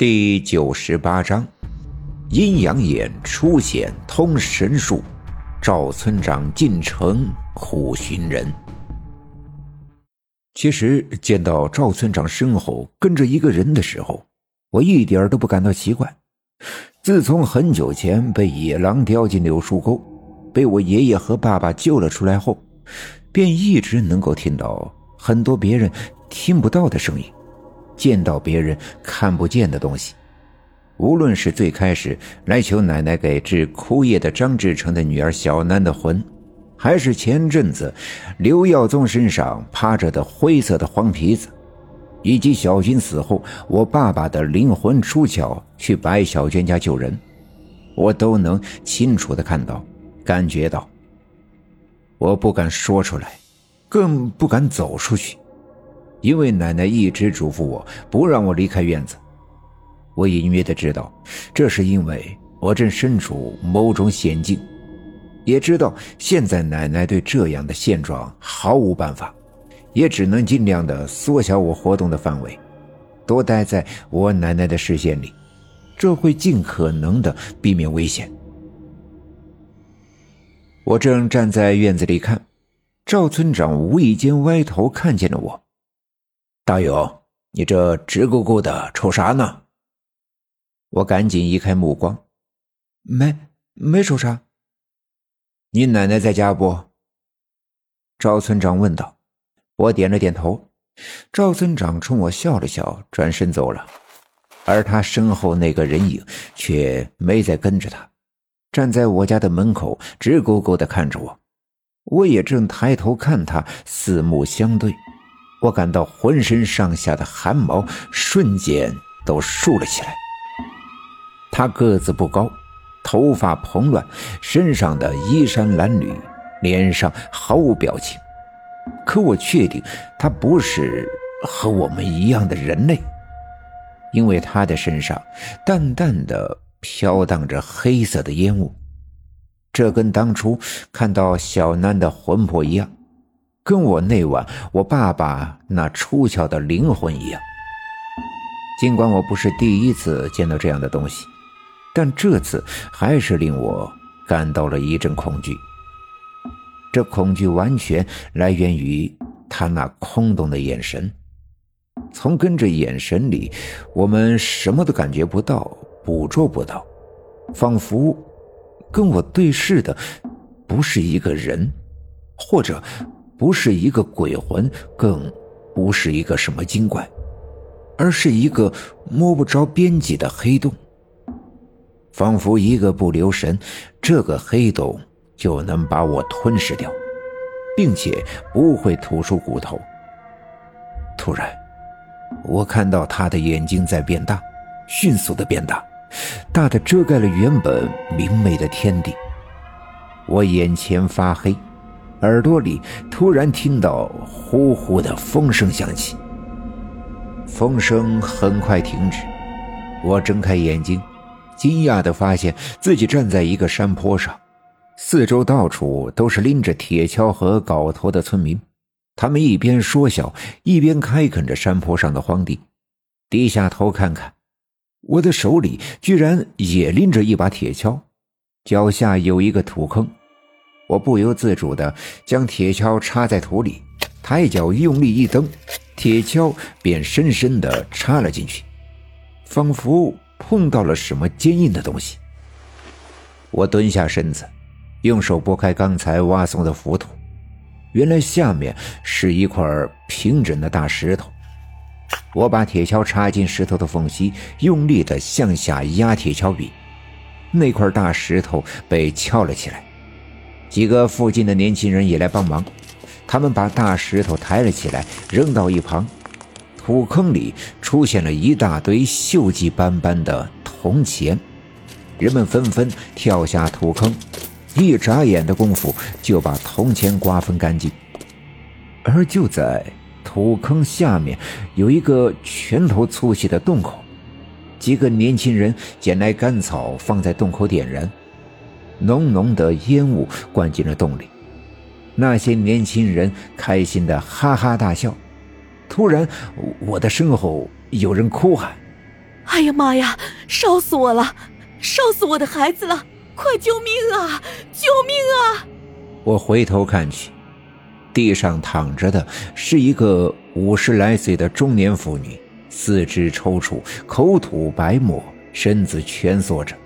第九十八章，阴阳眼出现通神术，赵村长进城苦寻人。其实见到赵村长身后跟着一个人的时候，我一点都不感到奇怪。自从很久前被野狼叼进柳树沟，被我爷爷和爸爸救了出来后，便一直能够听到很多别人听不到的声音。见到别人看不见的东西，无论是最开始来求奶奶给治枯叶的张志成的女儿小楠的魂，还是前阵子刘耀宗身上趴着的灰色的黄皮子，以及小军死后我爸爸的灵魂出窍去白小娟家救人，我都能清楚的看到、感觉到。我不敢说出来，更不敢走出去。因为奶奶一直嘱咐我不让我离开院子，我隐约的知道，这是因为我正身处某种险境，也知道现在奶奶对这样的现状毫无办法，也只能尽量的缩小我活动的范围，多待在我奶奶的视线里，这会尽可能的避免危险。我正站在院子里看，赵村长无意间歪头看见了我。大勇，你这直勾勾的瞅啥呢？我赶紧移开目光，没没瞅啥。你奶奶在家不？赵村长问道。我点了点头。赵村长冲我笑了笑，转身走了。而他身后那个人影却没再跟着他，站在我家的门口，直勾勾的看着我。我也正抬头看他，四目相对。我感到浑身上下的汗毛瞬间都竖了起来。他个子不高，头发蓬乱，身上的衣衫褴褛，脸上毫无表情。可我确定他不是和我们一样的人类，因为他的身上淡淡的飘荡着黑色的烟雾，这跟当初看到小南的魂魄一样。跟我那晚我爸爸那出窍的灵魂一样。尽管我不是第一次见到这样的东西，但这次还是令我感到了一阵恐惧。这恐惧完全来源于他那空洞的眼神。从跟着眼神里，我们什么都感觉不到，捕捉不到，仿佛跟我对视的不是一个人，或者。不是一个鬼魂，更不是一个什么精怪，而是一个摸不着边际的黑洞。仿佛一个不留神，这个黑洞就能把我吞噬掉，并且不会吐出骨头。突然，我看到他的眼睛在变大，迅速的变大，大的遮盖了原本明媚的天地。我眼前发黑。耳朵里突然听到呼呼的风声响起，风声很快停止。我睁开眼睛，惊讶地发现自己站在一个山坡上，四周到处都是拎着铁锹和镐头的村民，他们一边说笑，一边开垦着山坡上的荒地。低下头看看，我的手里居然也拎着一把铁锹，脚下有一个土坑。我不由自主地将铁锹插在土里，抬脚用力一蹬，铁锹便深深地插了进去，仿佛碰到了什么坚硬的东西。我蹲下身子，用手拨开刚才挖松的浮土，原来下面是一块平整的大石头。我把铁锹插进石头的缝隙，用力地向下压铁锹柄，那块大石头被撬了起来。几个附近的年轻人也来帮忙，他们把大石头抬了起来，扔到一旁。土坑里出现了一大堆锈迹斑斑的铜钱，人们纷纷跳下土坑，一眨眼的功夫就把铜钱瓜分干净。而就在土坑下面有一个拳头粗细的洞口，几个年轻人捡来干草放在洞口点燃。浓浓的烟雾灌进了洞里，那些年轻人开心的哈哈大笑。突然，我的身后有人哭喊：“哎呀妈呀！烧死我了！烧死我的孩子了！快救命啊！救命啊！我回头看去，地上躺着的是一个五十来岁的中年妇女，四肢抽搐，口吐白沫，身子蜷缩着。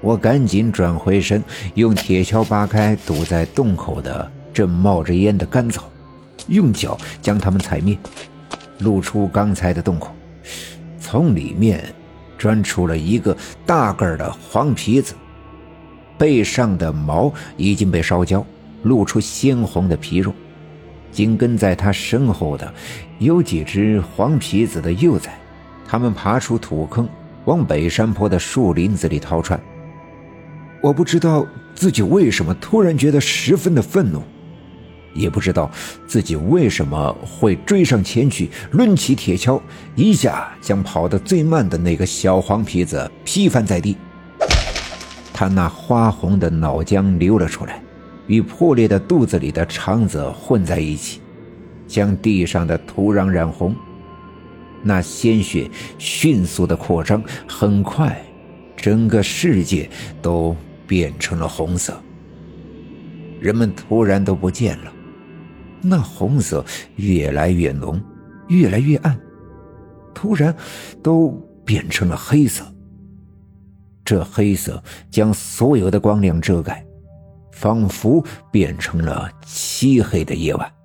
我赶紧转回身，用铁锹扒开堵在洞口的正冒着烟的干草，用脚将它们踩灭，露出刚才的洞口。从里面钻出了一个大个的黄皮子，背上的毛已经被烧焦，露出鲜红的皮肉。紧跟在他身后的有几只黄皮子的幼崽，他们爬出土坑，往北山坡的树林子里逃窜。我不知道自己为什么突然觉得十分的愤怒。也不知道自己为什么会追上前去，抡起铁锹，一下将跑得最慢的那个小黄皮子劈翻在地。他那花红的脑浆流了出来，与破裂的肚子里的肠子混在一起，将地上的土壤染红。那鲜血迅速的扩张，很快，整个世界都变成了红色。人们突然都不见了。那红色越来越浓，越来越暗，突然都变成了黑色。这黑色将所有的光亮遮盖，仿佛变成了漆黑的夜晚。